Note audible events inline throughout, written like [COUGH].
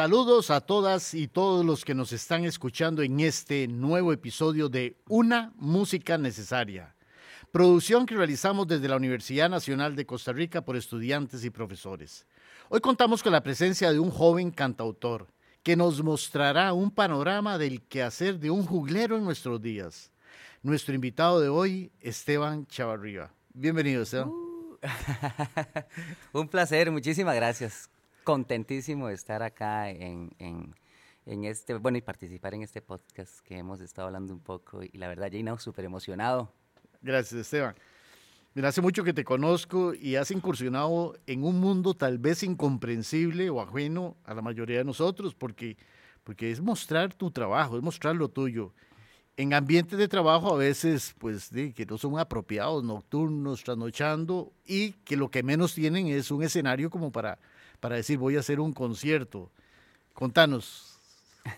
Saludos a todas y todos los que nos están escuchando en este nuevo episodio de Una Música Necesaria, producción que realizamos desde la Universidad Nacional de Costa Rica por estudiantes y profesores. Hoy contamos con la presencia de un joven cantautor que nos mostrará un panorama del quehacer de un juglero en nuestros días. Nuestro invitado de hoy, Esteban Chavarriba. Bienvenido, Esteban. Uh. [LAUGHS] un placer, muchísimas gracias contentísimo de estar acá en, en, este, bueno, y participar en este podcast que hemos estado hablando un poco. Y la verdad, Jaina, súper emocionado. Gracias, Esteban. Mira, hace mucho que te conozco y has incursionado en un mundo tal vez incomprensible o ajeno a la mayoría de nosotros, porque, porque es mostrar tu trabajo, es mostrar lo tuyo. En ambientes de trabajo a veces, pues, que no son apropiados, nocturnos, trasnochando, y que lo que menos tienen es un escenario como para para decir voy a hacer un concierto. Contanos,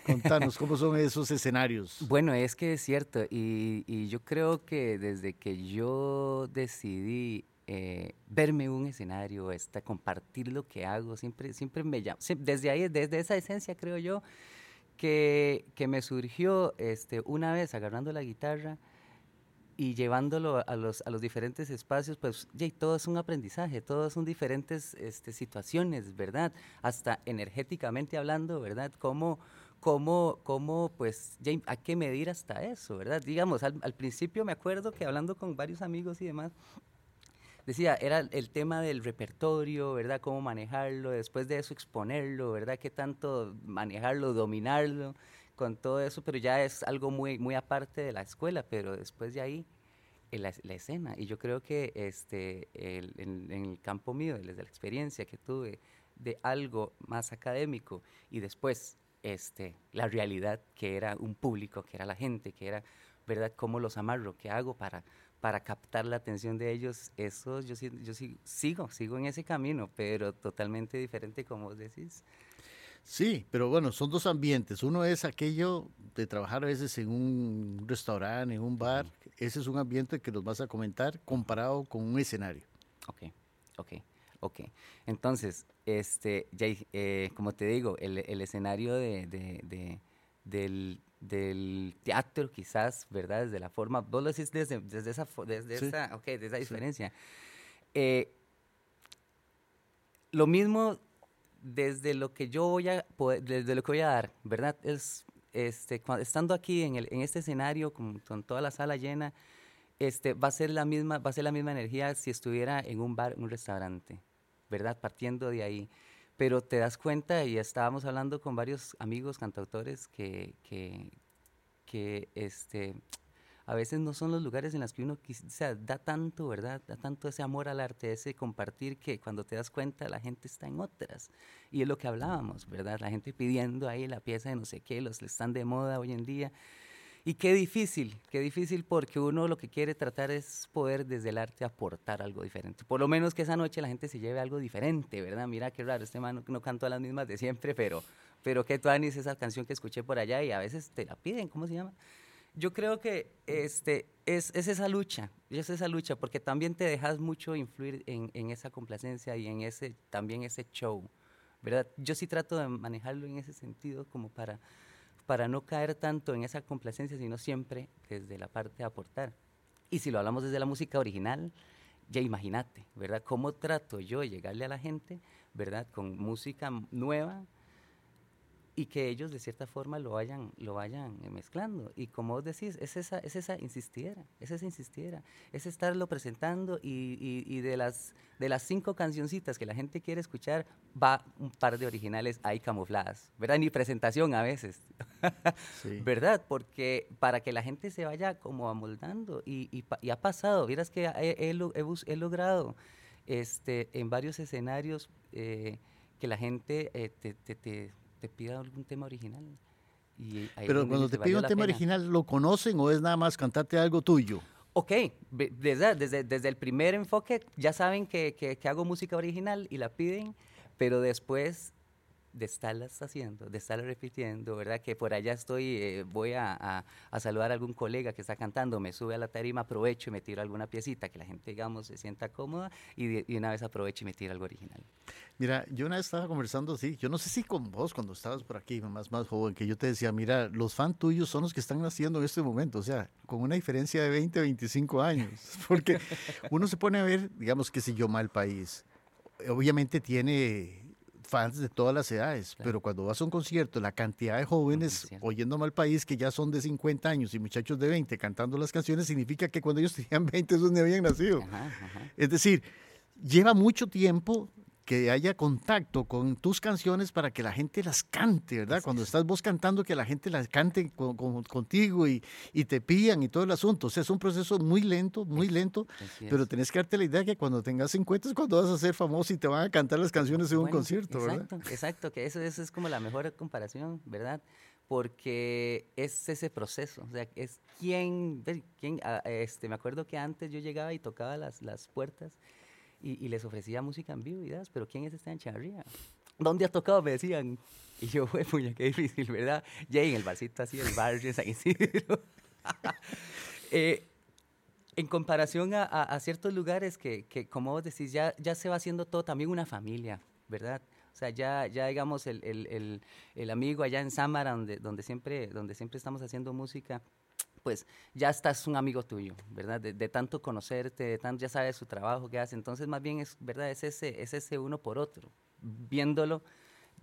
contanos cómo son esos escenarios. [LAUGHS] Bueno, es que es cierto y, yo creo que desde que yo decidí eh, verme un escenario, este, compartir lo que hago, siempre, siempre me llama, desde ahí, desde esa esencia creo yo, que, que me surgió este, una vez agarrando la guitarra, y llevándolo a los, a los diferentes espacios, pues ya, todo es un aprendizaje, todos son diferentes este, situaciones, ¿verdad? Hasta energéticamente hablando, ¿verdad? Cómo, cómo, cómo pues, ya hay que medir hasta eso, ¿verdad? Digamos, al, al, principio me acuerdo que hablando con varios amigos y demás, decía, era el tema del repertorio, ¿verdad? Cómo manejarlo, después de eso exponerlo, ¿verdad? Qué tanto manejarlo, dominarlo con todo eso, pero ya es algo muy, muy aparte de la escuela, pero después de ahí, la, la escena. Y yo creo que este, el, en, el campo mío, desde la experiencia que tuve de algo más académico y después este, la realidad que era un público, que era la gente, que era, ¿verdad?, cómo los amarro, qué hago para, para captar la atención de ellos, eso yo, yo sigo, sigo en ese camino, pero totalmente diferente como vos decís. Sí, pero bueno, son dos ambientes. Uno es aquello de trabajar a veces en un restaurante, en un bar. Ese es un ambiente que nos vas a comentar comparado con un escenario. Ok, ok, ok. Entonces, este, ya, eh, como te digo, el, escenario de, del, teatro quizás, ¿verdad? Desde la forma, vos lo decís desde, esa, desde esa, okay, desde esa diferencia. Eh, lo mismo desde lo que yo voy a desde lo que voy a dar, ¿verdad? Es este estando aquí en, el, en este escenario con, toda la sala llena, este va a ser la misma va a ser la misma energía si estuviera en un bar, un restaurante, ¿verdad? Partiendo de ahí. Pero te das cuenta y estábamos hablando con varios amigos cantautores que que que este a veces no son los lugares en los que uno o da tanto, ¿verdad? Da tanto ese amor al arte, ese compartir que cuando te das cuenta la gente está en otras. Y es lo que hablábamos, ¿verdad? La gente pidiendo ahí la pieza de no sé qué, los están de moda hoy en día. Y qué difícil, qué difícil porque uno lo que quiere tratar es poder desde el arte aportar algo diferente. Por lo menos que esa noche la gente se lleve algo diferente, ¿verdad? Mira qué raro, este man no, cantó a las mismas de siempre, pero, pero qué es esa canción que escuché por allá y a veces te la piden, ¿cómo se llama? Yo creo que este, es, esa lucha, es esa lucha, porque también te dejas mucho influir en, esa complacencia y en ese, también ese show, ¿verdad? Yo sí trato de manejarlo en ese sentido como para, para no caer tanto en esa complacencia, sino siempre desde la parte de aportar. Y si lo hablamos desde la música original, ya imagínate, ¿verdad? ¿Cómo trato yo de llegarle a la gente, ¿verdad? Con música nueva, y que ellos de cierta forma lo vayan, lo vayan eh, mezclando. Y como vos decís, es esa, es esa insistiera, es esa insistiera, es estarlo presentando y, y, de, las, de las cinco cancioncitas que la gente quiere escuchar, va un par de originales ahí camufladas, ¿verdad? Ni presentación a veces, [LAUGHS] ¿verdad? Porque para que la gente se vaya como amoldando y, y, ha pasado, vieras que he, he, logrado este, en varios escenarios eh, que la gente eh, te, te te pida algún tema original. Pero cuando te pide un tema original, ¿lo conocen o es nada más cantarte algo tuyo? Ok, desde, desde, desde el primer enfoque ya saben que, que, hago música original y la piden, pero después de estarlas haciendo, de estarlas repitiendo, ¿verdad? Que por allá estoy, eh, voy a, a, saludar a algún colega que está cantando, me sube a la tarima, aprovecho y me tiro alguna piecita, que la gente, digamos, se sienta cómoda y, una vez aprovecho y me tiro algo original. Mira, yo una vez estaba conversando, sí, yo no sé si con vos cuando estabas por aquí, más, más joven, que yo te decía, mira, los fans tuyos son los que están naciendo en este momento, o sea, con una diferencia de 20, 25 años, [LAUGHS] porque uno se pone a ver, digamos, que si yo mal país, obviamente tiene fans de todas las edades, pero cuando vas a un concierto, la cantidad de jóvenes oyendo mal país que ya son de 50 años y muchachos de 20 cantando las canciones, significa que cuando ellos [LAUGHS] tenían 20 esos ni habían nacido. Es decir, lleva mucho tiempo que haya contacto con tus canciones para que la gente las cante, ¿verdad? Cuando estás vos cantando, que la gente las cante contigo y, y, te pillan y todo el asunto. O sea, es un proceso muy lento, muy lento, pero tenés que darte la idea que cuando tengas 50 es cuando vas a ser famoso y te van a cantar las canciones en un concierto, exacto, ¿verdad? Exacto, que eso, eso es como la mejor comparación, ¿verdad? porque es ese proceso, o sea, es quién, quién ah, este, me acuerdo que antes yo llegaba y tocaba las, las puertas y, les ofrecía música en vivo y das, pero ¿quién es este Chavarría? ¿Dónde has tocado? Me decían. Y yo, fue puña, qué difícil, ¿verdad? Ya en el vasito así del barrio San Isidro. [LAUGHS] eh, en comparación a, ciertos lugares que, como vos decís, ya, se va haciendo todo también una familia, ¿verdad? O sea, ya, ya digamos, el, el, el, el amigo allá en Samara, donde, siempre, donde siempre estamos haciendo música, pues ya estás un amigo tuyo, ¿verdad? De, tanto conocerte, de tanto ya sabes su trabajo que hace. Entonces, más bien es, ¿verdad? Es ese, es ese uno por otro, viéndolo,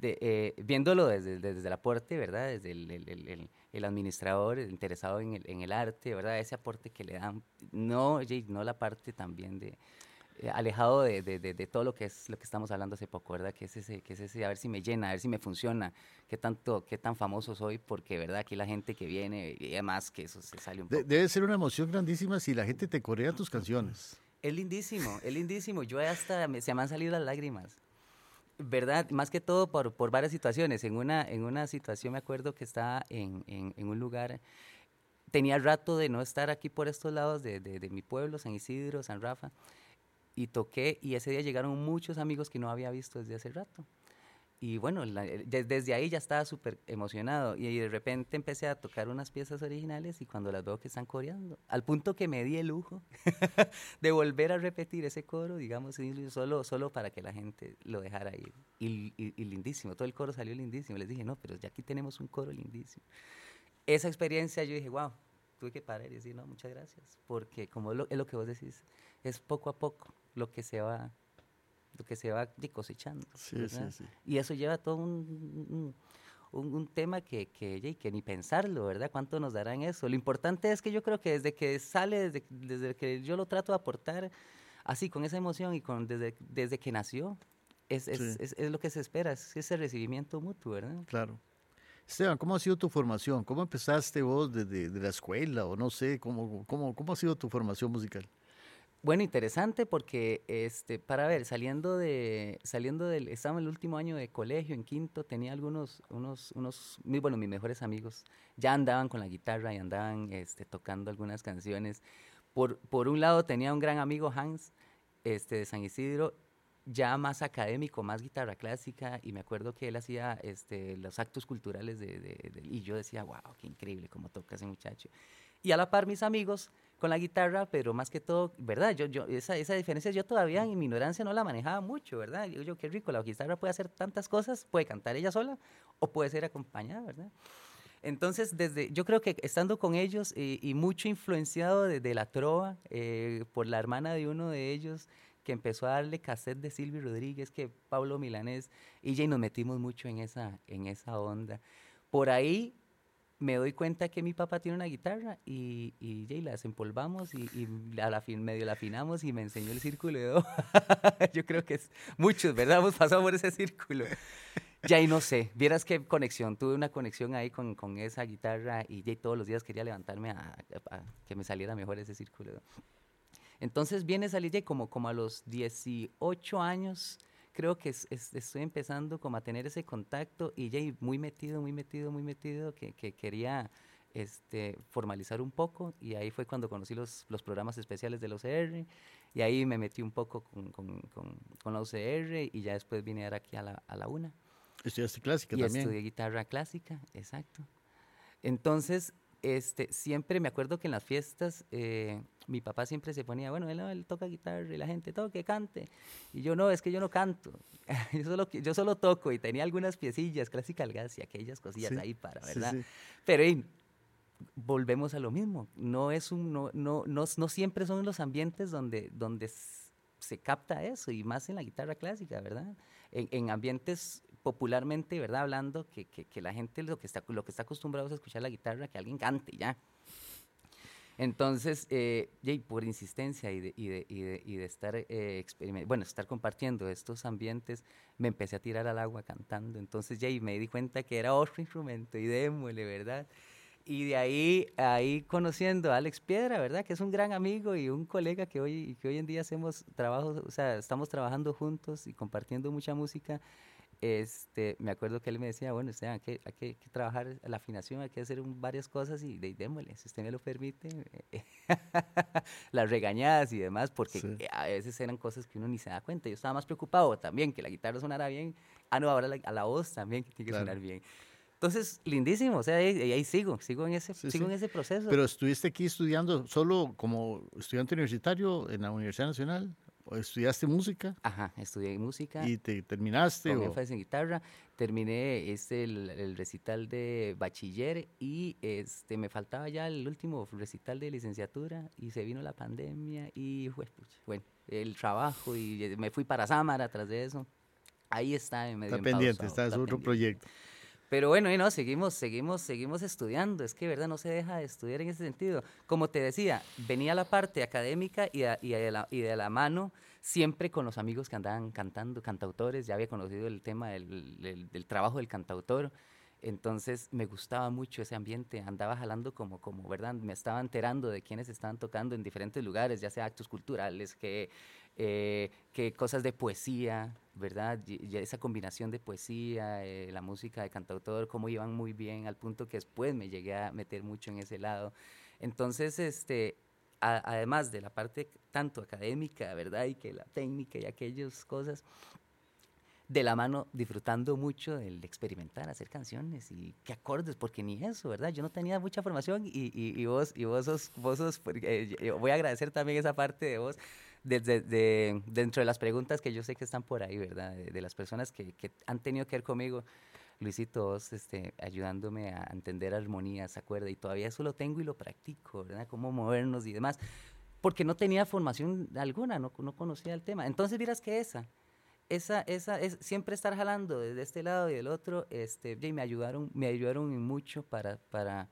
eh, viéndolo desde, desde el aporte, ¿verdad? Desde el, el, administrador interesado en el, en el arte, ¿verdad? Ese aporte que le dan, no, no la parte también de, alejado de, de, de, todo lo que es lo que estamos hablando hace poco, ¿verdad? Que es ese, que es ese, a ver si me llena, a ver si me funciona, qué tanto, qué tan famoso soy, porque, ¿verdad? Aquí la gente que viene, y además que eso se sale un poco. Debe ser una emoción grandísima si la gente te corea tus canciones. Es lindísimo, es lindísimo. Yo hasta se me han salido las lágrimas. ¿Verdad? Más que todo por, por varias situaciones. En una, en una situación me acuerdo que estaba en, en, en un lugar tenía rato de no estar aquí por estos lados de, de, de, mi pueblo, San Isidro, San Rafa, y toqué y ese día llegaron muchos amigos que no había visto desde hace rato. Y bueno, desde ahí ya estaba súper emocionado y de repente empecé a tocar unas piezas originales y cuando las veo que están coreando, al punto que me di el lujo [LAUGHS] de volver a repetir ese coro, digamos, solo, solo para que la gente lo dejara ir. Y, lindísimo, todo el coro salió lindísimo. Les dije, no, pero ya aquí tenemos un coro lindísimo. Esa experiencia yo dije, wow, tuve que parar y decir, no, muchas gracias, porque como es lo que vos decís, es poco a poco lo que se va lo que se va cosechando. Sí, sí, sí. Y eso lleva todo un, un, un, tema que, que, que, ni pensarlo, ¿verdad? ¿Cuánto nos darán eso? Lo importante es que yo creo que desde que sale, desde, desde que yo lo trato de aportar así, con esa emoción y con desde, desde que nació, es, es, es, es, lo que se espera, es ese recibimiento mutuo, ¿verdad? Claro. Esteban, ¿cómo ha sido tu formación? ¿Cómo empezaste vos desde de la escuela o no sé? ¿Cómo, cómo, ¿Cómo ha sido tu formación musical? Bueno, interesante porque, este, para ver, saliendo de, saliendo del, estaba en el último año de colegio, en quinto, tenía algunos, unos, unos, muy, bueno, mis mejores amigos, ya andaban con la guitarra y andaban, este, tocando algunas canciones. Por, por un lado tenía un gran amigo, Hans, este, de San Isidro, ya más académico, más guitarra clásica, y me acuerdo que él hacía este, los actos culturales de, de, de, y yo decía, wow, qué increíble cómo toca ese muchacho. Y a la par mis amigos con la guitarra, pero más que todo, ¿verdad? Yo, yo, esa, esa diferencia yo todavía en mi ignorancia no la manejaba mucho, ¿verdad? Yo, yo, qué rico, la guitarra puede hacer tantas cosas, puede cantar ella sola o puede ser acompañada, ¿verdad? Entonces, desde, yo creo que estando con ellos y, mucho influenciado de, de la trova, eh, por la hermana de uno de ellos, que empezó a darle cassette de Silvio Rodríguez, que Pablo Milanés, y ya nos metimos mucho en esa, en esa onda. Por ahí me doy cuenta que mi papá tiene una guitarra y, y, y la desempolvamos y, y a la fin, medio la afinamos y me enseñó el círculo de. [LAUGHS] Yo creo que es muchos, ¿verdad? Hemos pasado por ese círculo. Ya no sé, vieras qué conexión, tuve una conexión ahí con, con esa guitarra y ya todos los días quería levantarme a, a, que me saliera mejor ese círculo. Entonces viene salir como, como a los 18 años, creo que es, es, estoy empezando como a tener ese contacto y ya muy metido, muy metido, muy metido, que, que quería este, formalizar un poco y ahí fue cuando conocí los, los programas especiales de la OCR y ahí me metí un poco con, con, con, con la OCR y ya después vine a dar aquí a la, a la UNA. Estudiaste clásica y también. estudié guitarra clásica, exacto. Entonces, este, siempre me acuerdo que en las fiestas eh, mi papá siempre se ponía, bueno, él, él toca guitarra y la gente toque, cante. Y yo no, es que yo no canto, [LAUGHS] yo, solo, yo solo toco y tenía algunas piecillas, clásicas gas y aquellas cosillas Sí, ahí para, sí, ¿verdad? sí. Pero y, volvemos a lo mismo, no, es un, no, no, no, no siempre son los ambientes donde, donde se capta eso, y más en la guitarra clásica, ¿verdad? En, en ambientes popularmente, ¿verdad? Hablando que, que, que la gente lo que, está, lo que está acostumbrado es escuchar la guitarra, que alguien cante ya. Entonces, eh, y por insistencia y de, y de, y de, y de estar, eh, bueno, estar compartiendo estos ambientes, me empecé a tirar al agua cantando. Entonces, ya me di cuenta que era otro [LAUGHS] instrumento y démosle, ¿verdad? Y de ahí, ahí conociendo a Alex Piedra, ¿verdad? Que es un gran amigo y un colega que hoy, que hoy en día hacemos trabajos, o sea, estamos trabajando juntos y compartiendo mucha música. Este, me acuerdo que él me decía, bueno, usted, hay, que, hay que, que trabajar la afinación, hay que hacer un- varias cosas y de, démosle, si usted me lo permite. [LAUGHS] Las regañadas y demás, porque Sí. eh, a veces eran cosas que uno ni se da cuenta. Yo estaba más preocupado también que la guitarra sonara bien. Ah, no, ahora la, a la voz también que tiene que Claro. sonar bien. Entonces, lindísimo, o sea, ahí, ahí sigo, sigo en ese, Sí, sigo sí. en ese proceso. Pero estuviste aquí estudiando solo como estudiante universitario en la Universidad Nacional, estudiaste música Ajá, estudié música. y te terminaste. con o- énfasis en guitarra. Terminé este, el, el recital de bachiller y este, me faltaba ya el último recital de licenciatura y se vino la pandemia y fue, bueno, el trabajo y eh, me fui para Samara tras de eso. Ahí está, en medio Está pendiente, está, es otro pendiente. proyecto. Pero bueno, y no, seguimos, seguimos, seguimos estudiando. Es que, ¿verdad? No se deja de estudiar en ese sentido. Como te decía, venía la parte académica y, a- y, de, la, y de la mano siempre con los amigos que andaban cantando, cantautores. Ya había conocido el tema del, del- trabajo del cantautor. Entonces me gustaba mucho ese ambiente, andaba jalando como, como, ¿verdad? Me estaba enterando de quiénes estaban tocando en diferentes lugares, ya sea actos culturales, que, eh, que cosas de poesía, ¿verdad? Y, esa combinación de poesía, eh, la música de cantautor, cómo iban muy bien, al punto que después me llegué a meter mucho en ese lado. Entonces, este, a- además de la parte tanto académica, ¿verdad? Y que la técnica y aquellas cosas, de la mano disfrutando mucho del experimentar, hacer canciones y qué acordes, porque ni eso, ¿verdad? Yo no tenía mucha formación y, y, y vos, y vos sos, vos sos, porque, eh, voy a agradecer también esa parte de vos, desde de, dentro de las preguntas que yo sé que están por ahí, ¿verdad? De, de las personas que, que, han tenido que ver conmigo, Luisito, vos este, ayudándome a entender armonías, acuerda, y todavía eso lo tengo y lo practico, ¿verdad? Cómo movernos y demás, porque no tenía formación alguna, no, no conocía el tema. Entonces, miras que esa, esa, esa, es siempre estar jalando desde este lado y del otro, este, y me ayudaron, me ayudaron mucho para, para,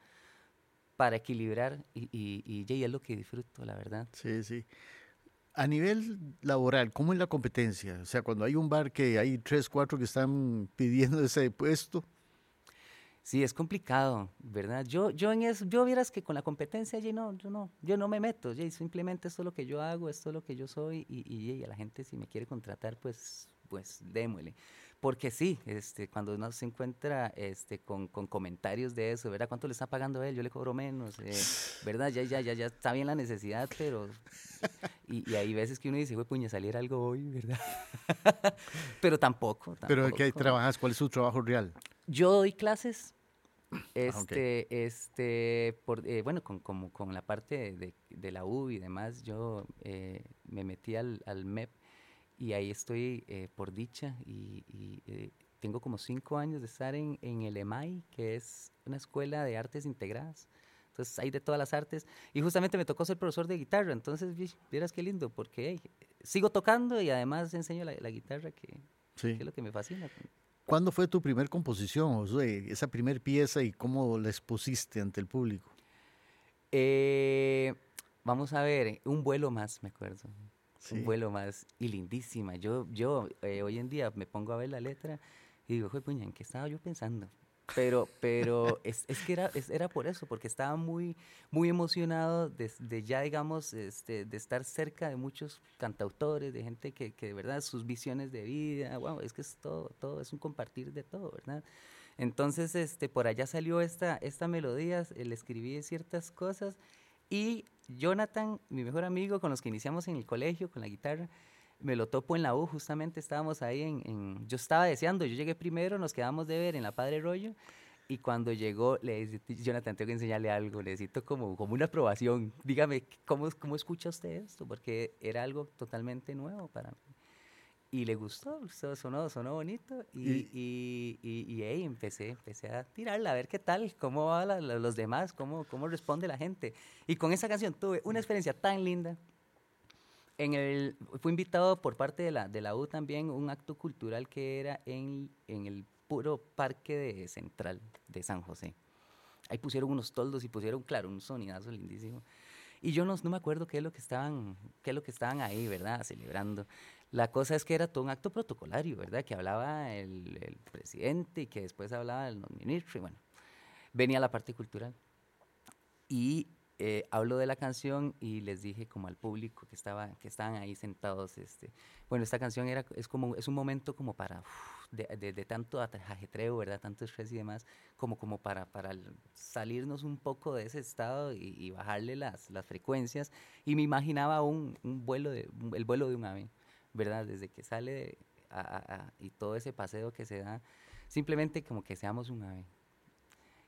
para equilibrar y, y, y, y es lo que disfruto, la verdad. Sí, sí. A nivel laboral, ¿cómo es la competencia? O sea, cuando hay un bar que hay tres, cuatro que están pidiendo ese puesto. Sí, es complicado, ¿verdad? Yo, yo en eso, yo vieras que con la competencia, yo no, yo no, yo no me meto, yo simplemente esto es lo que yo hago, esto es lo que yo soy y, y, y a la gente si me quiere contratar, pues, pues démosle. Porque sí, este, cuando uno se encuentra este, con, con comentarios de eso, ¿verdad? ¿Cuánto le está pagando él? Yo le cobro menos, eh, ¿verdad? Ya, ya, ya, ya está bien la necesidad, pero... Y, y hay veces que uno dice, güey, puña, saliera algo hoy, ¿verdad? [LAUGHS] pero tampoco, tampoco. Pero ¿qué trabajas? ¿Cuál es su trabajo real? Yo doy clases este, Ah, okay. este, por, eh, bueno, con, con, con, la parte de, de, la U y demás, yo eh, me metí al, al, MEP y ahí estoy eh, por dicha y, y eh, tengo como cinco años de estar en, en el EMAI, que es una escuela de artes integradas. Entonces hay de todas las artes y justamente me tocó ser profesor de guitarra, entonces vieras qué lindo, porque hey, sigo tocando y además enseño la, la guitarra, que, sí. que, es lo que me fascina. ¿Cuándo fue tu primer composición? Esa primer pieza y cómo la expusiste ante el público. Eh, vamos a ver, un vuelo más, me acuerdo. Sí. Un vuelo más y lindísima. Yo, yo eh, hoy en día me pongo a ver la letra y digo, joder, puña, ¿en qué estaba yo pensando? Pero, pero [LAUGHS] es, es, que era, es, era por eso, porque estaba muy, muy emocionado de, de, ya, digamos, este, de estar cerca de muchos cantautores, de gente que, que de verdad sus visiones de vida, wow, es que es todo, todo, es un compartir de todo, ¿verdad? Entonces, este, por allá salió esta, esta melodía, le escribí ciertas cosas y Jonathan, mi mejor amigo con los que iniciamos en el colegio con la guitarra, me lo topo en la U, justamente estábamos ahí en, yo estaba deseando, yo llegué primero, nos quedamos de ver en la Padre Rollo, y cuando llegó, le dije, Jonathan, tengo que enseñarle algo, necesito como, como una aprobación, dígame, ¿cómo, ¿cómo escucha usted esto? Porque era algo totalmente nuevo para mí. Y le gustó, sonó, sonó bonito y, y, y, y empecé, empecé a tirarla, a ver qué tal, cómo van los demás, cómo, cómo responde la gente. Y con esa canción tuve una experiencia tan linda, en el, fui invitado por parte de la, de la U también un acto cultural que era en, en el puro parque de Central de San José. Ahí pusieron unos toldos y pusieron, claro, un sonidazo lindísimo. Y yo no, no me acuerdo qué es lo que estaban, qué es lo que estaban ahí, ¿verdad? Celebrando. La cosa es que era todo un acto protocolario, ¿verdad? Que hablaba el, el presidente y que después hablaba el ministro y bueno, venía la parte cultural. Y eh, hablo de la canción y les dije como al público que, estaba, que estaban ahí sentados, este, bueno, esta canción era, es, como, es un momento como para, de, de, tanto ajetreo, ¿verdad? Tanto estrés y demás, como, como para, para salirnos un poco de ese estado y, bajarle las, las frecuencias. Y me imaginaba un, un vuelo de, el vuelo de un ave, ¿verdad? Desde que sale y todo ese paseo que se da, simplemente como que seamos un ave.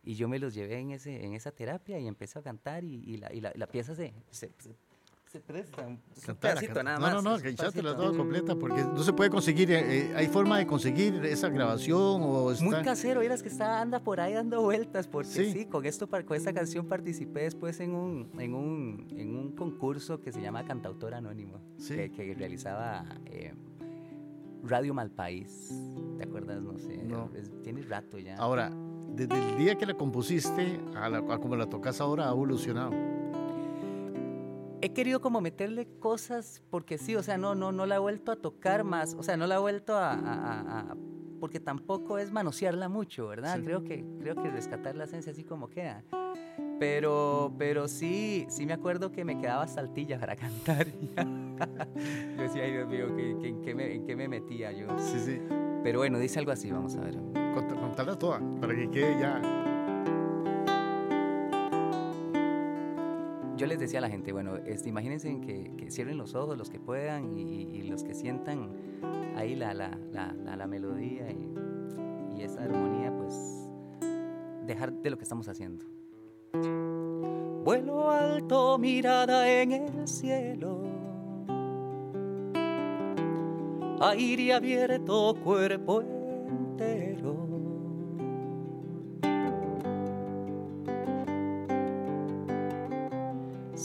Y yo me los llevé en, ese, en esa terapia y empecé a cantar y, y, la, y la, la, pieza se, presta. Un pedacito nada más. No, no, no, que la toda completa porque no se puede conseguir. Eh, eh, ¿Hay forma de conseguir esa grabación? o está... Muy casero, eras que está, anda por ahí dando vueltas porque sí, con, esto, con esta canción participé después en un, en un, en un concurso que se llama Cantautor Anónimo que, que, realizaba... Eh, Radio Malpaís, ¿te acuerdas? No sé, no. tienes rato ya. Ahora, desde el día que la compusiste a, la, como la tocas ahora ha evolucionado? He querido como meterle cosas porque sí, o sea, no, no, no la he vuelto a tocar más, o sea, no la he vuelto a, porque tampoco es manosearla mucho, ¿verdad? Creo que creo que rescatar la esencia así como queda. Pero, pero sí, sí me acuerdo que me quedaba saltilla para [LAUGHS] cantar. [LAUGHS] yo decía, ay Dios mío, ¿en, qué me, ¿en qué me metía yo? Sí, sí. Pero bueno, dice algo así, vamos a ver. Contarla toda, para que quede ya. Yo les decía a la gente, bueno, este, imagínense que, cierren los ojos los que puedan y, los que sientan ahí la, la, la, la melodía y, y esa armonía, pues dejar de lo que estamos haciendo. Vuelo alto, mirada en el cielo aire abierto, cuerpo entero.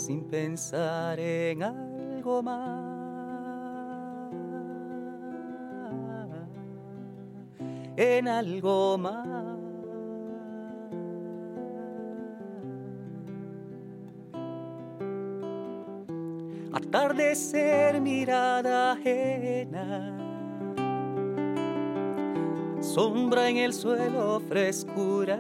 Sin pensar en algo más, en algo más. atardecer mirada ajena, sombra en el suelo, frescura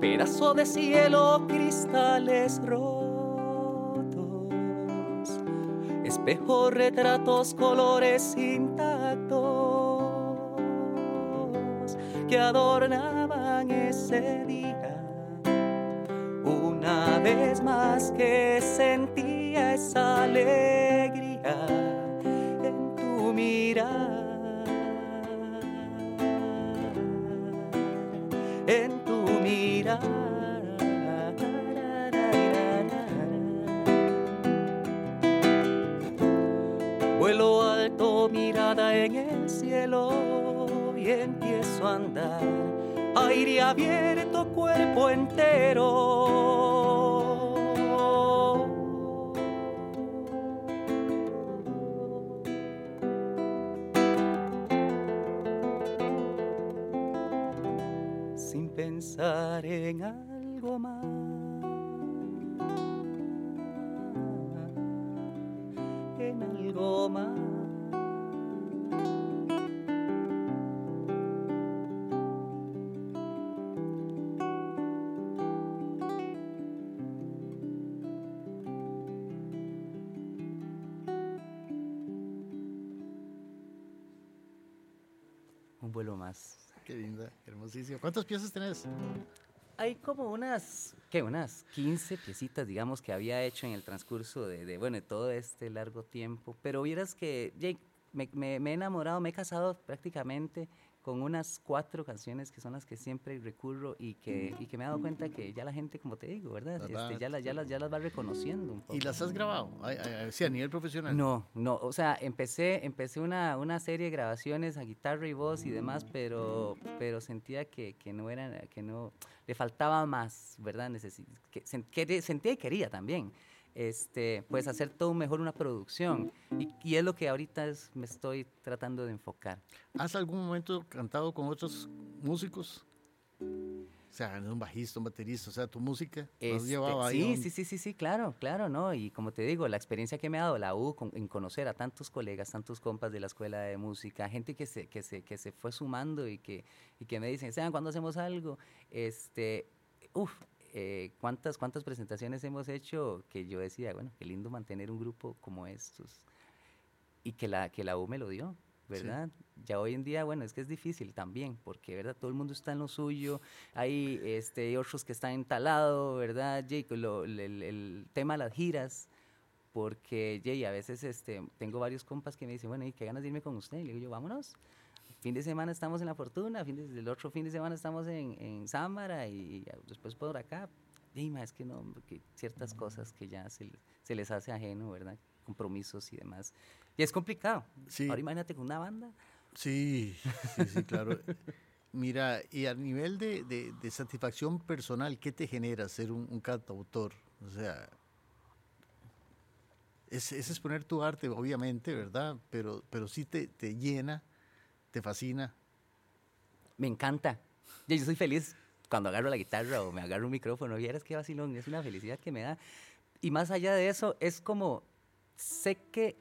pedazo de cielo, cristales rotos, espejo, retratos, colores intactos que adornaban ese día. Una vez más que sentía esa alegría en tu mirada, Vuelo alto, mirada en el cielo y empiezo a andar aire abierto, cuerpo entero. En algo más. En algo más. Un vuelo más. Qué linda, hermosísimo. ¿Cuántas piezas tenés? hay como unas, ¿qué? Unas 15 piecitas, digamos, que había hecho en el transcurso de, bueno, todo este largo tiempo. Pero vieras que, Jake, me, me, me he enamorado, me he casado prácticamente con unas cuatro canciones que son las que siempre recurro y que, y que me he dado cuenta que ya la gente, como te digo, ¿verdad? Este, ya, las, ya, las, ya las va reconociendo un poco. ¿Y las has grabado? Sí, a nivel profesional. No, no, o sea, empecé, empecé una, una serie de grabaciones a guitarra y voz y demás, pero, pero sentía que, que no era, que no, le faltaba más, ¿verdad? Necesi que, sentía y quería también este, pues hacer todo mejor una producción. Y, es lo que ahorita es, me estoy tratando de enfocar. ¿Has algún momento cantado con otros músicos? O sea, un bajista, un baterista, o sea, tu música, este, ahí? Sí, sí, sí, sí, sí, claro, claro, ¿no? Y como te digo, la experiencia que me ha dado la U en conocer a tantos colegas, tantos compas de la escuela de música, gente que se, que se, que se fue sumando y que, y que me dicen, ¿saben cuándo hacemos algo? Este, uff, eh, ¿cuántas, cuántas presentaciones hemos hecho que yo decía, bueno, qué lindo mantener un grupo como estos y que la, que la U me lo dio, ¿verdad? Ya hoy en día, bueno, es que es difícil también, porque, ¿verdad? Todo el mundo está en lo suyo, hay este, otros que están entalados, ¿verdad? Jake, el, tema de las giras, porque, Jay, a veces este, tengo varios compas que me dicen, bueno, ¿y qué ganas de irme con usted? Y le digo yo, vámonos fin de semana estamos en La Fortuna, fin de, el otro fin de semana estamos en, en Zámara y, después por acá. Dime, es que no, que ciertas cosas que ya se, se, les hace ajeno, ¿verdad? Compromisos y demás. Y es complicado. Sí. Ahora imagínate con una banda. Sí, sí, sí, claro. Mira, y a nivel de, de, satisfacción personal, ¿qué te genera ser un, un cantautor? O sea, es, es, exponer tu arte, obviamente, ¿verdad? Pero, pero sí te, te llena ¿Te fascina? Me encanta. Yo, soy feliz cuando agarro la guitarra o me agarro un micrófono. Vieras qué vacilón, es una felicidad que me da. Y más allá de eso, es como, sé que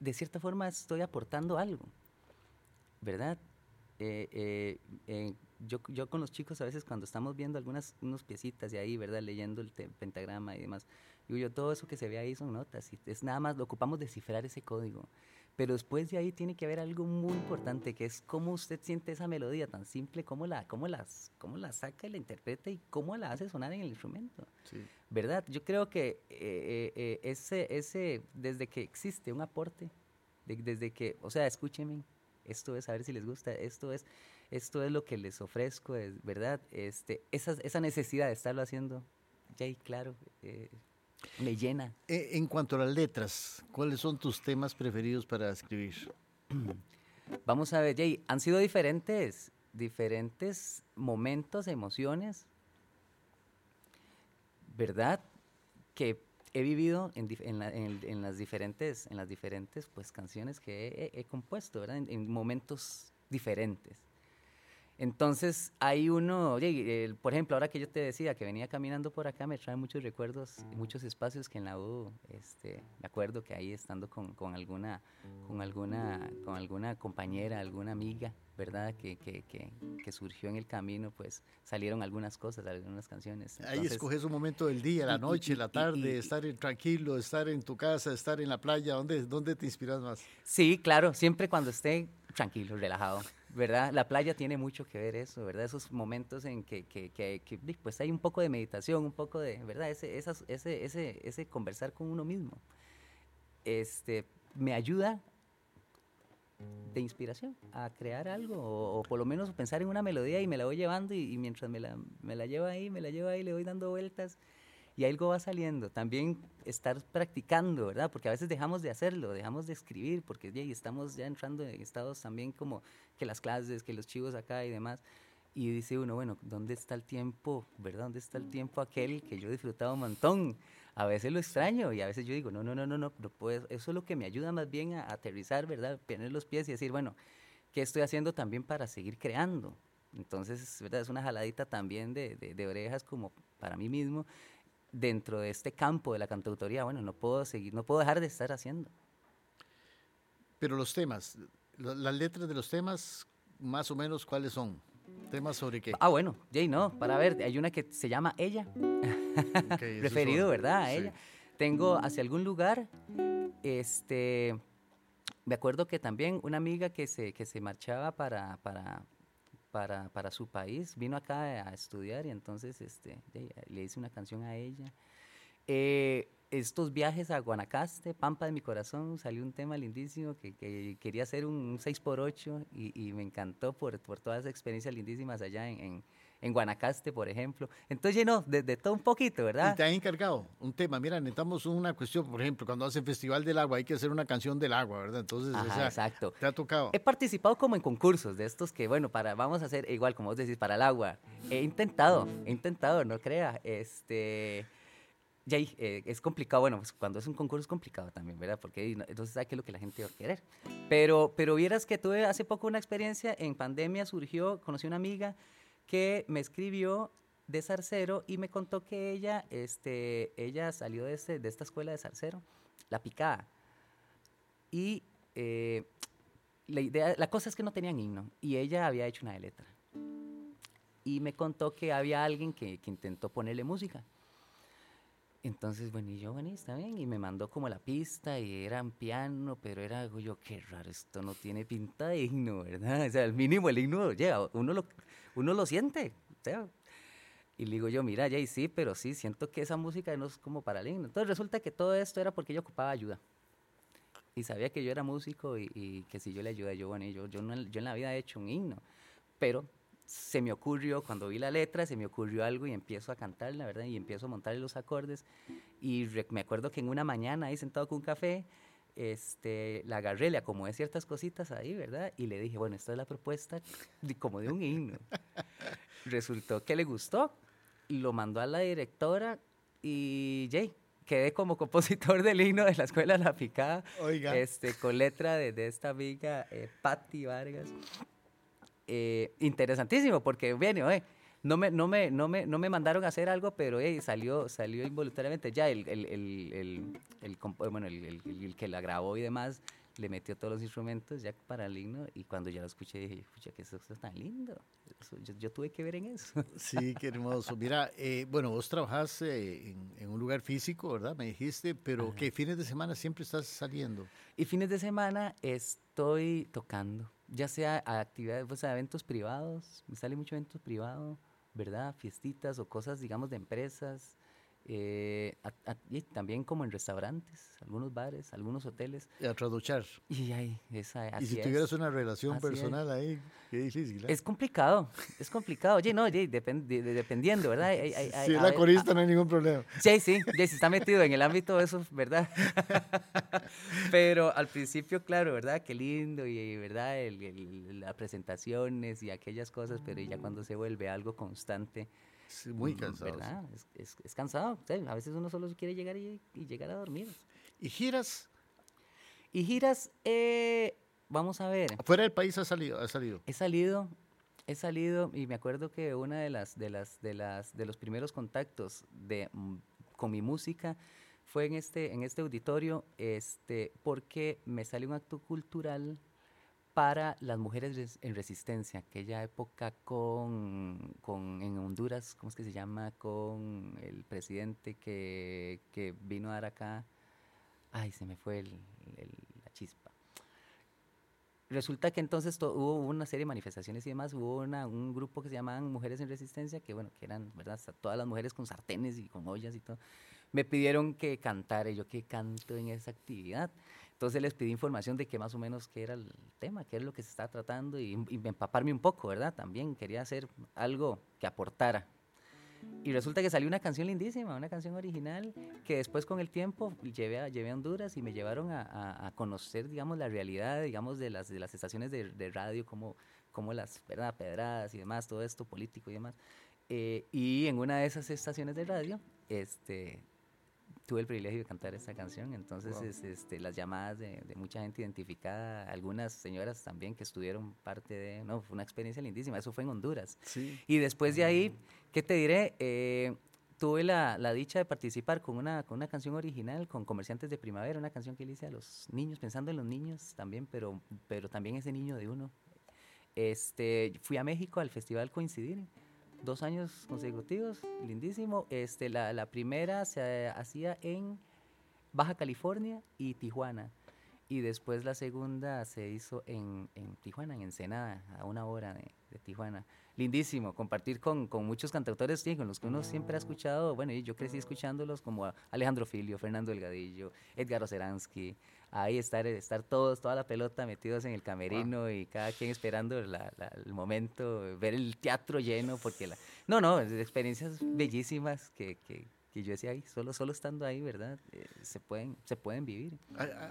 de cierta forma estoy aportando algo, ¿verdad? Eh, eh, eh, yo, con los chicos a veces cuando estamos viendo algunas unos piecitas de ahí, ¿verdad? Leyendo el pentagrama y demás, digo yo, todo eso que se ve ahí son notas es nada más, lo ocupamos descifrar ese código. Pero después de ahí tiene que haber algo muy importante, que es cómo usted siente esa melodía tan simple, cómo la, cómo las, cómo la saca y la interpreta y cómo la hace sonar en el instrumento. ¿Verdad? Yo creo que eh, eh, ese, ese, desde que existe un aporte, desde que, o sea, escúcheme, esto es, a ver si les gusta, esto es, esto es lo que les ofrezco, es, ¿verdad? Este, esa, esa necesidad de estarlo haciendo, ya claro, eh, me llena. Eh, en cuanto a las letras, ¿cuáles son tus temas preferidos para escribir? [CLEARS THROAT] Vamos a ver, Jay, han sido diferentes, diferentes momentos, emociones, ¿verdad? Que he vivido en, en, las diferentes, en las diferentes pues, canciones que he, compuesto, ¿verdad? en momentos diferentes. Entonces, hay uno, oye, por ejemplo, ahora que yo te decía que venía caminando por acá, me trae muchos recuerdos, muchos espacios que en la U, este, me acuerdo que ahí estando con, con alguna, con alguna, con alguna compañera, alguna amiga, ¿verdad? Que, que, que, que, surgió en el camino, pues salieron algunas cosas, algunas canciones. ahí escoges un momento del día, la noche, la tarde, estar tranquilo, estar en tu casa, estar en la playa, ¿dónde, ¿dónde te inspiras más? Sí, claro, siempre cuando esté tranquilo, relajado. ¿Verdad? La playa tiene mucho que ver eso, ¿verdad? Esos momentos en que, que, que, pues hay un poco de meditación, un poco de, ¿verdad? Ese, esas, ese, ese, ese conversar con uno mismo. Este, me ayuda de inspiración a crear algo o, por lo menos pensar en una melodía y me la voy llevando y, mientras me la, me la llevo ahí, me la llevo ahí, le voy dando vueltas y algo va saliendo. También estar practicando, ¿verdad? Porque a veces dejamos de hacerlo, dejamos de escribir, porque ya, estamos ya entrando en estados también como que las clases, que los chivos acá y demás. Y dice uno, bueno, ¿dónde está el tiempo, verdad? ¿Dónde está el tiempo aquel que yo he disfrutado un montón? A veces lo extraño y a veces yo digo, no, no, no, no, no, no puedo. Eso es lo que me ayuda más bien a aterrizar, ¿verdad? Poner los pies y decir, bueno, ¿qué estoy haciendo también para seguir creando? Entonces, ¿verdad? Es una jaladita también de, de, de orejas como para mí mismo dentro de este campo de la cantautoría, bueno, no puedo seguir, no puedo dejar de estar haciendo. Pero los temas, las letras de los temas, más o menos, ¿cuáles son? ¿Temas sobre qué? Ah, bueno, Jay, no, para ver, hay una que se llama Ella. Preferido, ¿verdad? Ella. Tengo hacia algún lugar, este, me acuerdo que también una amiga que se, que se marchaba para, para, para, para su país. Vino acá a estudiar y entonces este, le hice una canción a ella. Eh, estos viajes a Guanacaste, Pampa de mi corazón, salió un tema lindísimo que, que quería hacer un 6x8 y, y, me encantó por, por todas las experiencias lindísimas allá en, en Guanacaste, por ejemplo. Entonces llenó de, de, todo un poquito, ¿verdad? Y te ha encargado un tema. Mira, necesitamos una cuestión, por ejemplo, cuando hace Festival del Agua hay que hacer una canción del agua, ¿verdad? Entonces, Ajá, exacto. te ha tocado. He participado como en concursos de estos que, bueno, para, vamos a hacer igual, como vos decís, para el agua. He intentado, he intentado, no crea. Este ya eh, es complicado, bueno, pues cuando es un concurso es complicado también, ¿verdad? Porque entonces sabe qué es lo que la gente va a querer. Pero, pero vieras que tuve hace poco una experiencia, en pandemia surgió, conocí una amiga que me escribió de Zarcero y me contó que ella, este, ella salió de, este, de esta escuela de Zarcero, La Picada. Y eh, la, idea, la cosa es que no tenían himno y ella había hecho una de letra. Y me contó que había alguien que, que intentó ponerle música. Entonces, bueno, y yo, bueno, está bien, y me mandó como la pista y era un piano, pero era algo yo, qué raro, esto no tiene pinta de himno, ¿verdad? [LAUGHS] O sea, al mínimo el himno llega, uno lo, uno lo siente, o sea, y le digo yo, mira, ya y sí, pero sí, siento que esa música no es como para el himno. Entonces resulta que todo esto era porque yo ocupaba ayuda. Y sabía que yo era músico y, y que si yo le ayudaba, yo, bueno, yo, yo, no, yo en la vida he hecho un himno, pero se me ocurrió, cuando vi la letra, se me ocurrió algo y empiezo a cantar, la verdad, y empiezo a montar los acordes. Y me acuerdo que en una mañana, ahí sentado con un café, este, la agarré, le acomodé ciertas cositas ahí, ¿verdad? Y le dije, bueno, esta es la propuesta [LAUGHS] como de un himno. Resultó que le gustó, lo mandó a la directora y Jay, quedé como compositor del himno de la Escuela La Picada, Oiga. Este, con letra de, de esta amiga eh, Patti Vargas eh, interesantísimo, porque viene, eh, no, me, no, me, no, me, no me mandaron a hacer algo, pero eh, salió, salió involuntariamente. Ya el, el, el, el, el bueno, el, que la grabó y demás le metió todos los instrumentos ya para el himno y cuando ya lo escuché dije, escucha que eso, es tan lindo. Eso, yo, yo, tuve que ver en eso. [LAUGHS] Sí, qué hermoso. Mira, eh, bueno, vos trabajás eh, en, en, un lugar físico, ¿verdad? Me dijiste, pero Ajá. ¿qué fines de semana siempre estás saliendo? Y fines de semana estoy tocando ya sea a actividades, pues a eventos privados, me sale mucho eventos privados, ¿verdad? Fiestitas o cosas, digamos, de empresas, eh, a, a, y también como en restaurantes, algunos bares, algunos hoteles. Y a traduchar. Y ahí, esa, Y si es. tuvieras una relación Así personal es. ahí, qué difícil. ¿eh? Es complicado, es complicado. Oye, no, oye, depend, de, de, dependiendo, ¿verdad? Hay, hay, si es la corista, no hay ningún problema. Sí, sí, sí, si está metido en el ámbito de eso, ¿verdad? [LAUGHS] Pero al principio, claro, ¿verdad? Qué lindo y, ¿verdad? El, el, las presentaciones y aquellas cosas, pero ya cuando se vuelve algo constante, Sí, muy cansado. ¿Verdad? Es, es, es, cansado. A veces uno solo quiere llegar y, y, llegar a dormir. ¿Y giras? Y giras, eh, vamos a ver. ¿Fuera del país ha salido? Ha salido? He salido, he salido y me acuerdo que una de las, de las, de las, de los primeros contactos de, con mi música fue en este, en este auditorio, este, porque me salió un acto cultural para las mujeres en resistencia, aquella época con, con, en Honduras, ¿cómo es que se llama? Con el presidente que, que vino a dar acá, ay, se me fue el, el, la chispa. Resulta que entonces hubo una serie de manifestaciones y demás, hubo una, un grupo que se llamaban Mujeres en Resistencia, que bueno, que eran, ¿verdad? Hasta todas las mujeres con sartenes y con ollas y todo. Me pidieron que cantara, y yo que canto en esa actividad. Entonces les pedí información de qué más o menos qué era el tema, qué era lo que se estaba tratando y, y empaparme un poco, ¿verdad? También quería hacer algo que aportara. Y resulta que salió una canción lindísima, una canción original, que después con el tiempo llevé a, llevé a Honduras y me llevaron a, a, a conocer, digamos, la realidad, digamos, de las, de las estaciones de, de radio, como, como las ¿verdad? pedradas y demás, todo esto político y demás. Eh, y en una de esas estaciones de radio, este, tuve el privilegio de cantar esta canción, entonces wow. es, este, las llamadas de, de, mucha gente identificada, algunas señoras también que estuvieron parte de, no, fue una experiencia lindísima, eso fue en Honduras. Sí. Y después de ahí, ¿qué te diré? Eh, tuve la, la, dicha de participar con una, con una canción original, con Comerciantes de Primavera, una canción que le hice a los niños, pensando en los niños también, pero, pero también ese niño de uno. Este, fui a México al Festival Coincidir, dos años consecutivos, lindísimo. Este, la, la primera se hacía en Baja California y Tijuana. Y después la segunda se hizo en, en Tijuana, en Ensenada, a una hora de, Tijuana. Lindísimo, compartir con, con muchos cantautores sí, con los que uno siempre ha escuchado. Bueno, yo crecí escuchándolos como Alejandro Filio, Fernando Delgadillo, Edgar Oceransky. Ahí estar, estar todos, toda la pelota metidos en el camerino y cada quien esperando la, la, el momento, ver el teatro lleno, porque la... No, no, experiencias bellísimas que, que, que yo decía ahí, solo, solo estando ahí, ¿verdad? Eh, se, pueden, se pueden vivir.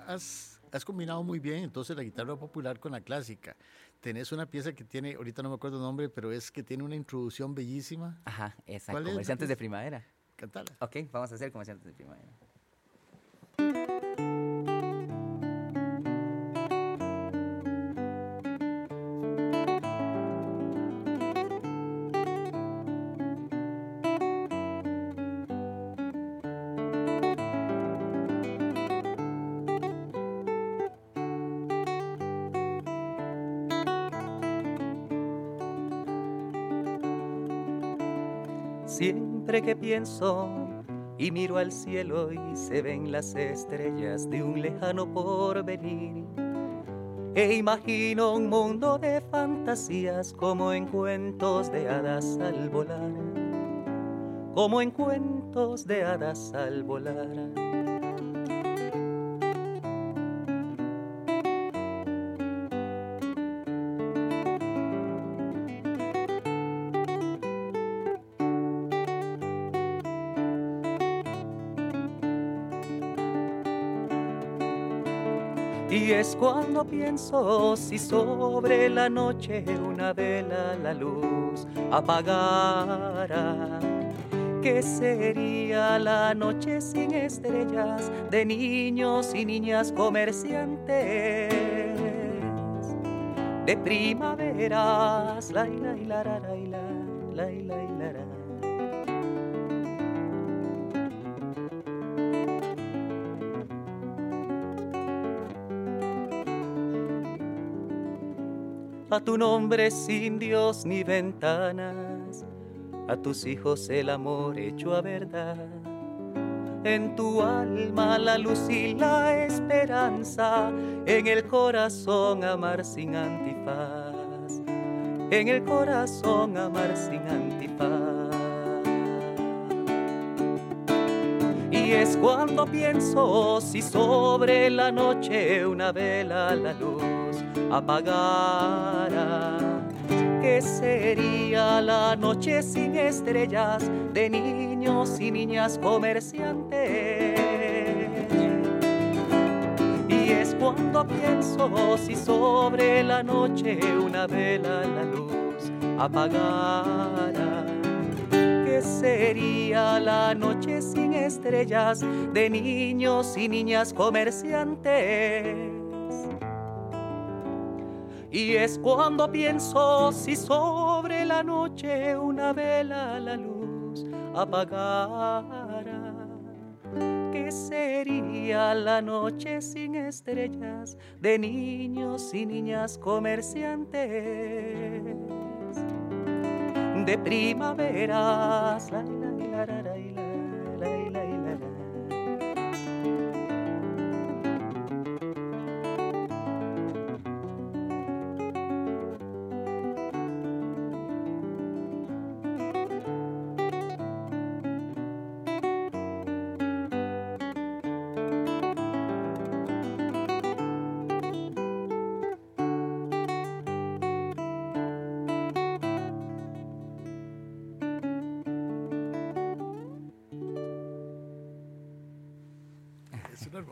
Has, has combinado muy bien entonces la guitarra popular con la clásica. Tenés una pieza que tiene, ahorita no me acuerdo el nombre, pero es que tiene una introducción bellísima. Ajá, exacto. Comerciantes de primavera. Cantala. Ok, vamos a hacer Comerciantes de primavera. Que pienso y miro al cielo y se ven las estrellas de un lejano porvenir. E imagino un mundo de fantasías como en cuentos de hadas al volar, como en cuentos de hadas al volar. Cuando pienso si sobre la noche una vela la luz apagara. ¿Qué sería la noche sin estrellas de niños y niñas comerciantes? De primaveras, la la la la la a tu nombre sin Dios ni ventanas, a tus hijos el amor hecho a verdad. En tu alma la luz y la esperanza, en el corazón amar sin antifaz, en el corazón amar sin antifaz. Y es cuando pienso si sobre la noche una vela la luz apagara. ¿Qué sería la noche sin estrellas de niños y niñas comerciantes? Y es cuando pienso si sobre la noche una vela la luz apagara. ¿Qué sería la noche sin estrellas de niños y niñas comerciantes? Y es cuando pienso si sobre la noche una vela la luz apagara. ¿Qué sería la noche sin estrellas de niños y niñas comerciantes? De primaveras.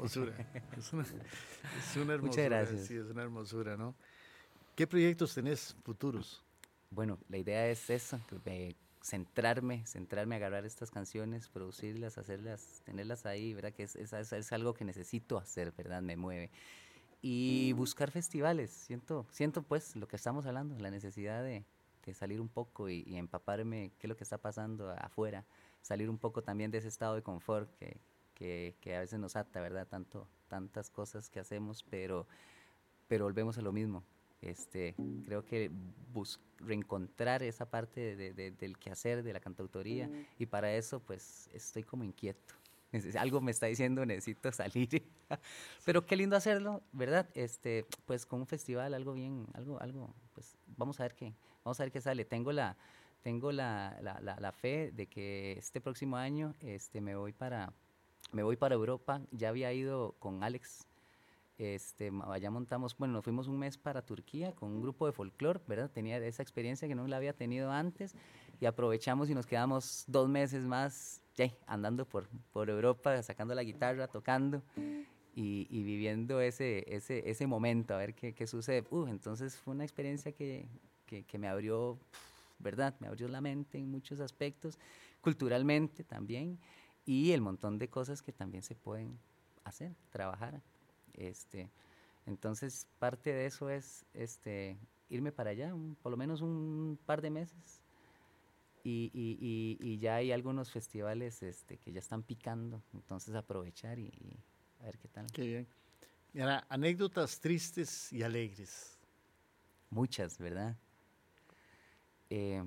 Hermosura. [LAUGHS] Es una, es una hermosura. Muchas gracias. Sí, es una hermosura, ¿no? ¿Qué proyectos tenés futuros? Bueno, la idea es esa, centrarme, centrarme, agarrar estas canciones, producirlas, hacerlas, tenerlas ahí, ¿verdad? Que es, es, es, algo que necesito hacer, ¿verdad? Me mueve. Y buscar festivales, siento, siento pues lo que estamos hablando, la necesidad de, de salir un poco y, y, empaparme qué es lo que está pasando afuera, salir un poco también de ese estado de confort que, que, que, a veces nos ata, ¿verdad? Tanto, tantas cosas que hacemos, pero, pero volvemos a lo mismo. Este, creo que bus reencontrar esa parte de, de, del quehacer, de la cantautoría, y para eso pues estoy como inquieto. [LAUGHS] algo me está diciendo, necesito salir. [LAUGHS] Pero qué lindo hacerlo, ¿verdad? Este, pues con un festival, algo bien, algo, algo, pues vamos a ver qué, vamos a ver qué sale. Tengo la, tengo la, la, la, fe de que este próximo año este, me, voy para, me voy para Europa. Ya había ido con Alex. Este, allá montamos, bueno, nos fuimos un mes para Turquía con un grupo de folclore, ¿verdad? Tenía esa experiencia que no la había tenido antes y aprovechamos y nos quedamos dos meses más andando por, por Europa, sacando la guitarra, tocando y, y viviendo ese, ese, ese momento, a ver qué, qué sucede. Entonces fue una experiencia que, que, que me abrió ¿verdad? Me abrió la mente en muchos aspectos, culturalmente también, y el montón de cosas que también se pueden hacer, trabajar. Este, entonces, parte de eso es este, irme para allá, por lo menos un par de meses. Y, y, y, ya hay algunos festivales este, que ya están picando, entonces aprovechar y, a ver qué tal. Qué bien. Mira, anécdotas tristes y alegres. Muchas, ¿verdad? Eh,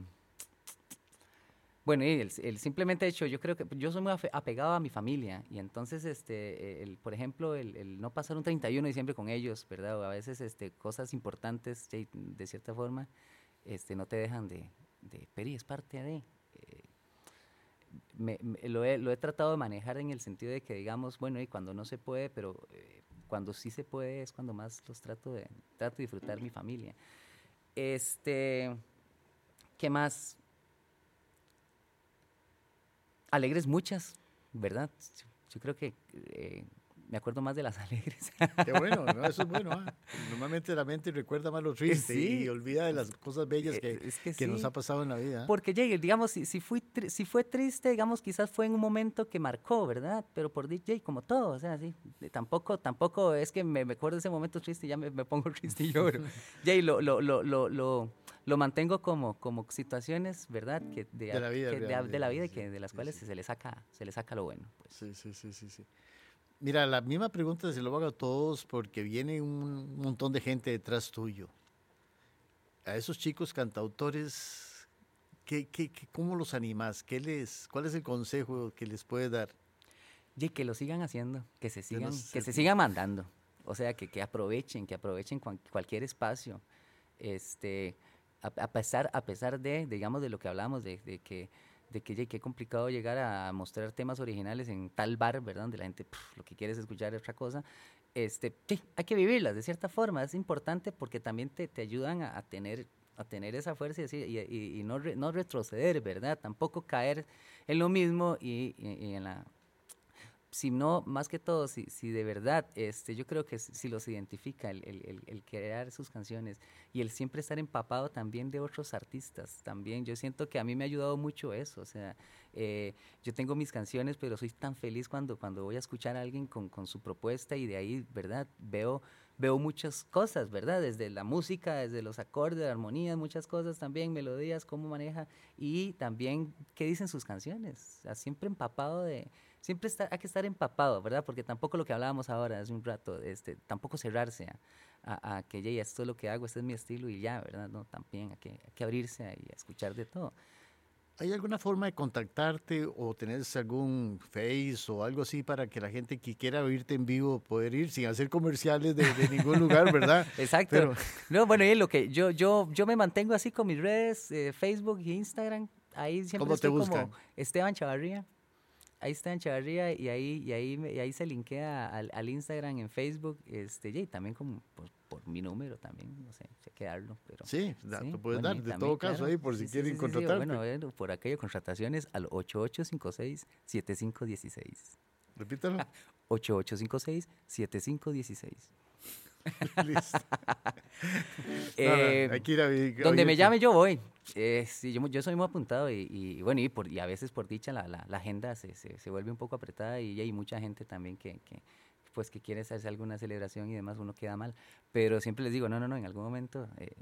bueno, el, el, simplemente hecho, yo creo que yo soy muy apegado a mi familia y entonces, este, el, por ejemplo, el, no pasar un 31 de diciembre con ellos, ¿verdad? O a veces este, cosas importantes, de, cierta forma, este, no te dejan de, de Peri, es parte de... Eh, me, lo, he, lo, he, tratado de manejar en el sentido de que, digamos, bueno, y cuando no se puede, pero eh, cuando sí se puede es cuando más los trato de, trato de disfrutar mi familia. Este... ¿Qué más? Alegres muchas, ¿verdad? Yo creo que eh, me acuerdo más de las [LAUGHS] alegres. Qué bueno, eso es bueno. ¿ah? Normalmente la mente recuerda más lo triste y olvida de las cosas bellas que, que, nos ha pasado en la vida. Porque, llegue, digamos, si, si, fui si fue triste, digamos, quizás fue en un momento que marcó, ¿verdad? Pero por DJ, como todo, o sea, sí, tampoco, tampoco es que me, me acuerdo de ese momento triste y ya me, me pongo [LAUGHS] triste y lloro. Jay, lo, lo, lo, lo, lo, mantengo como, como situaciones, ¿verdad? Que de, la vida, de, la vida y que de las cuales Se, le saca, se le saca lo bueno. Pues. Sí, sí, sí, sí, sí. Mira, la misma pregunta se lo hago a todos porque viene un montón de gente detrás tuyo. A esos chicos cantautores, ¿qué, qué, cómo los animas? ¿Qué les, ¿Cuál es el consejo que les puede dar? Y que lo sigan haciendo, que se sigan, que, se sigan mandando. O sea, que, que aprovechen, que aprovechen cualquier espacio. Este, a, pesar, a pesar de, digamos, de lo que hablamos, de, de que de que qué complicado llegar a mostrar temas originales en tal bar, ¿verdad? Donde la gente lo que quiere es escuchar otra cosa. Este, sí, hay que vivirlas de cierta forma, es importante porque también te, te ayudan a, tener a tener esa fuerza y, y, y no, no retroceder, ¿verdad? Tampoco caer en lo mismo y, y en la si no, más que todo, si, si de verdad, este, yo creo que si los identifica el, el, el, crear sus canciones y el siempre estar empapado también de otros artistas, también yo siento que a mí me ha ayudado mucho eso, o sea, eh, yo tengo mis canciones, pero soy tan feliz cuando, cuando voy a escuchar a alguien con, con su propuesta y de ahí, ¿verdad? Veo veo muchas cosas, ¿verdad? Desde la música, desde los acordes, armonías, muchas cosas también, melodías, cómo maneja y también qué dicen sus canciones. Siempre empapado de, siempre está, hay que estar empapado, ¿verdad? Porque tampoco lo que hablábamos ahora hace un rato, este, tampoco cerrarse a, a, que ya esto es lo que hago, este es mi estilo y ya, ¿verdad? No, también hay que, hay que abrirse y a escuchar de todo. ¿Hay alguna forma de contactarte o tener algún Face o algo así para que la gente que quiera oírte en vivo poder ir sin hacer comerciales de, ningún lugar, verdad? [LAUGHS] Exacto. No, bueno, y lo que yo, yo, yo me mantengo así con mis redes, eh, Facebook y Instagram. Ahí siempre ¿Cómo estoy te buscan? como Esteban Chavarría ahí está en Chavarría y ahí, y ahí, y ahí se linkea al, al, Instagram, en Facebook, este, y también como por, por, mi número también, no sé, sé qué darlo. Pero, sí, sí te puedes dar, de todo caso ahí, por si quieren sí, contratarte. bueno, por aquello, contrataciones al 8856-7516. Repítalo. [LAUGHS] 8856-7516. Listo. eh, donde me llame yo voy. Eh, sí, yo, yo, soy muy apuntado y, y bueno, y, por, y, a veces por dicha la, la, agenda se, se, se, vuelve un poco apretada y hay mucha gente también que, que, pues que quiere hacerse alguna celebración y demás, uno queda mal. Pero siempre les digo, no, no, no, en algún momento eh,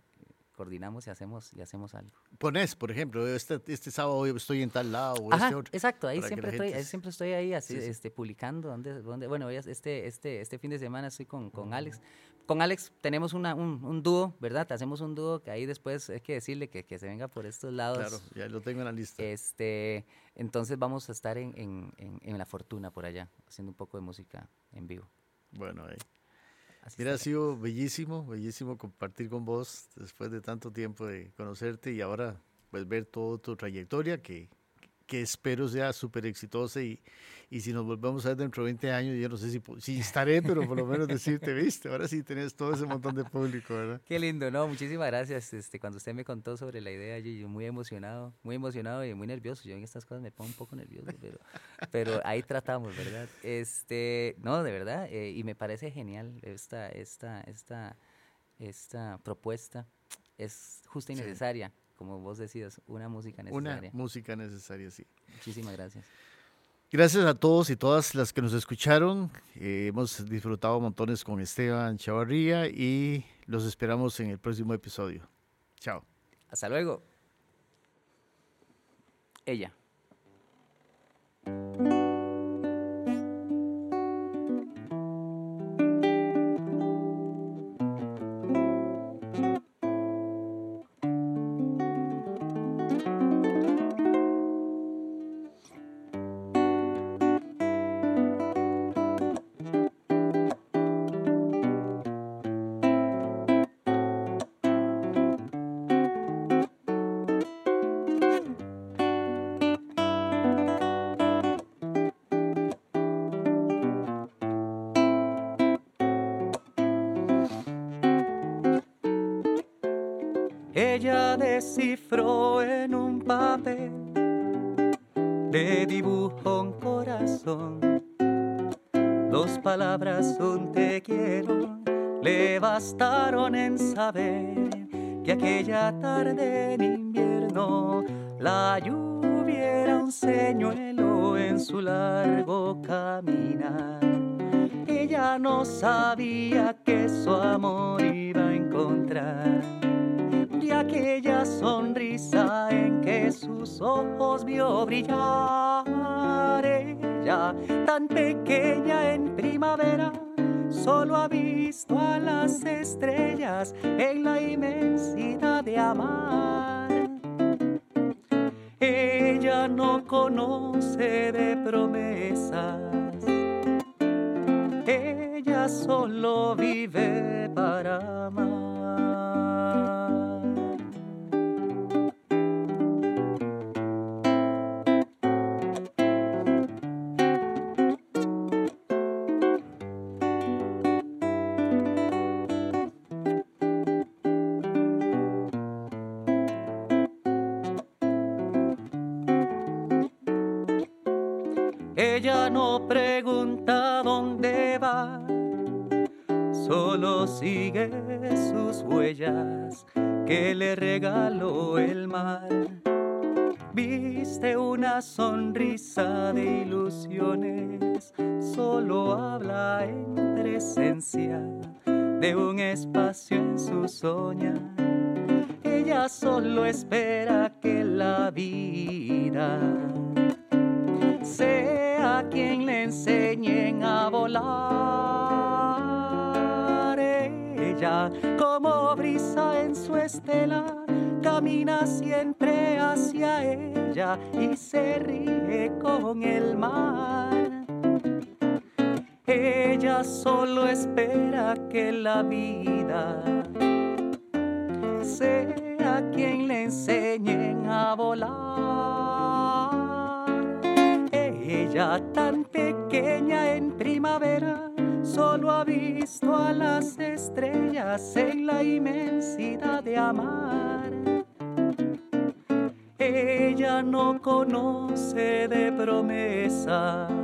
coordinamos y hacemos, y hacemos algo. Pones, por ejemplo, este, este sábado estoy en tal lado Ajá, este otro. exacto, ahí siempre estoy, gente ahí siempre estoy ahí así, Sí, sí. este, publicando, donde, donde, bueno, este, este, este fin de semana estoy con, con Alex. Con Alex tenemos una, un, un dúo, ¿verdad? Hacemos un dúo que ahí después hay que decirle que, que se venga por estos lados. Claro, ya lo tengo en la lista. Este, entonces vamos a estar en, en, en, en La Fortuna por allá, haciendo un poco de música en vivo. Bueno, ahí. Así Mira, ha sido bellísimo, bellísimo compartir con vos después de tanto tiempo de conocerte y ahora pues ver toda tu trayectoria que, que espero sea súper exitosa y, y si nos volvemos a ver dentro de 20 años, yo no sé si, si estaré, pero por lo menos decirte, [LAUGHS] viste, ahora sí tenés todo ese montón de público, ¿verdad? Qué lindo, ¿no? Muchísimas gracias. Este, cuando usted me contó sobre la idea, yo, yo muy emocionado, muy emocionado y muy nervioso. Yo en estas cosas me pongo un poco nervioso, pero, pero ahí tratamos, ¿verdad? Este, no, de verdad, eh, y me parece genial esta, esta, esta, esta propuesta. Es justa y Sí. necesaria, como vos decías, una música Una necesaria. música necesaria, sí. Muchísimas gracias. Gracias a todos y todas las que nos escucharon. Eh, hemos disfrutado montones con Esteban Chavarría y los esperamos en el próximo episodio. Chao. Hasta luego. Ella. Ella descifró en un papel, le dibujó un corazón, dos palabras, un te quiero, le bastaron en saber que aquella tarde en invierno la lluvia era un señuelo en su largo caminar. Ella no sabía que su amor iba a encontrar de aquella sonrisa en que sus ojos vio brillar. Ella, tan pequeña en primavera, solo ha visto a las estrellas en la inmensidad de amar. Ella no conoce de promesas. Ella solo vive para amar. De un espacio en su soñar. Ella solo espera que la vida sea quien le enseñen a volar. Ella, como brisa en su estela, camina siempre hacia ella y se ríe con el mar. Ella solo espera que la vida sea quien le enseñen a volar. Ella tan pequeña en primavera, solo ha visto a las estrellas en la inmensidad de amar. Ella no conoce de promesas.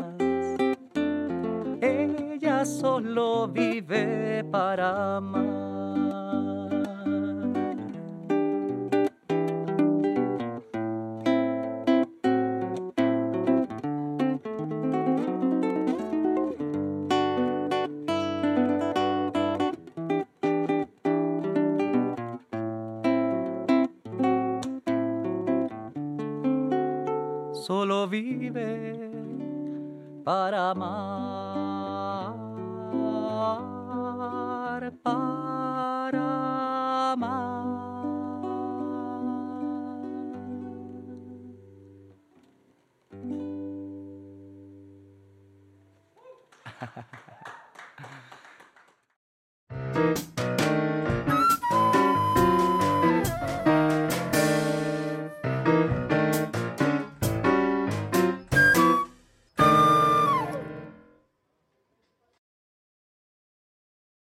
Ella solo vive para amar.